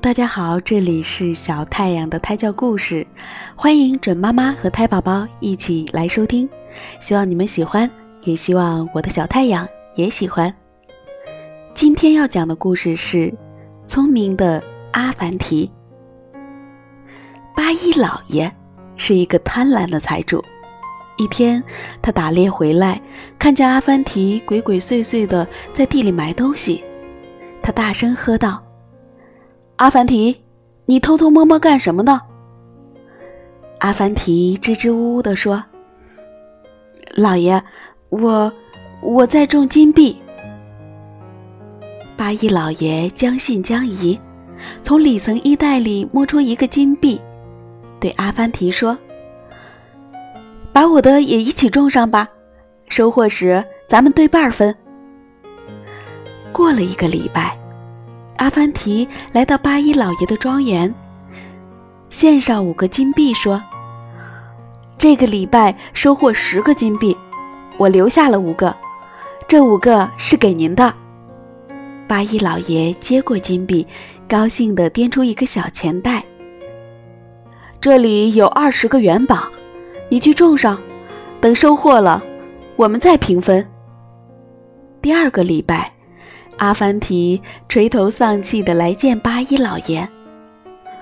大家好，这里是小太阳的胎教故事，欢迎准妈妈和胎宝宝一起来收听，希望你们喜欢，也希望我的小太阳也喜欢。今天要讲的故事是聪明的阿凡提。八一老爷是一个贪婪的财主，一天他打猎回来，看见阿凡提鬼鬼祟祟的在地里埋东西，他大声喝道。阿凡提，你偷偷摸摸干什么呢？阿凡提支支吾吾地说：“老爷，我我在种金币。”八一老爷将信将疑，从里层衣袋里摸出一个金币，对阿凡提说：“把我的也一起种上吧，收获时咱们对半分。”过了一个礼拜。阿凡提来到八一老爷的庄园，献上五个金币，说：“这个礼拜收获十个金币，我留下了五个，这五个是给您的。”八一老爷接过金币，高兴地掂出一个小钱袋，这里有二十个元宝，你去种上，等收获了，我们再平分。第二个礼拜。阿凡提垂头丧气地来见八一老爷：“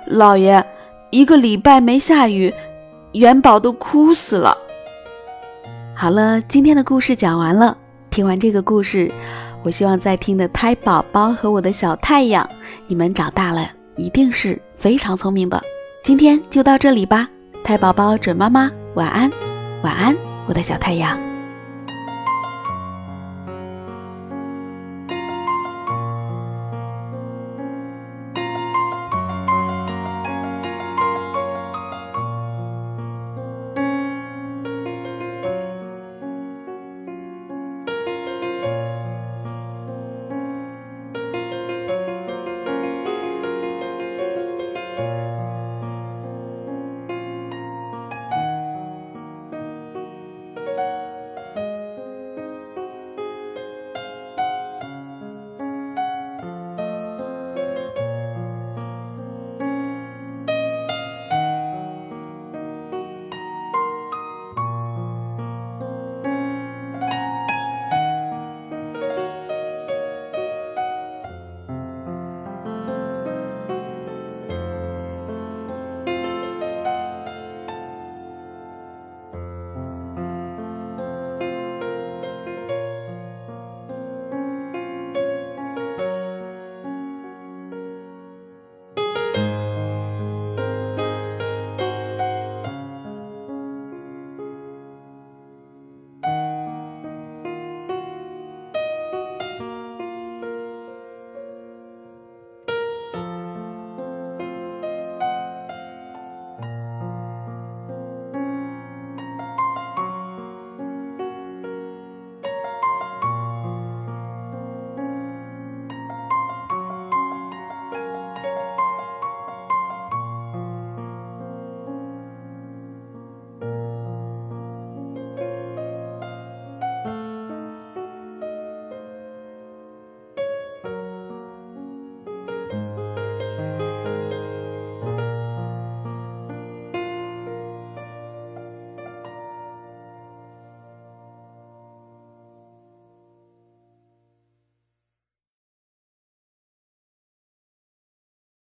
老爷，一个礼拜没下雨，元宝都枯死了。”好了，今天的故事讲完了。听完这个故事，我希望在听的胎宝宝和我的小太阳，你们长大了一定是非常聪明的。今天就到这里吧，胎宝宝准妈妈晚安，晚安，我的小太阳。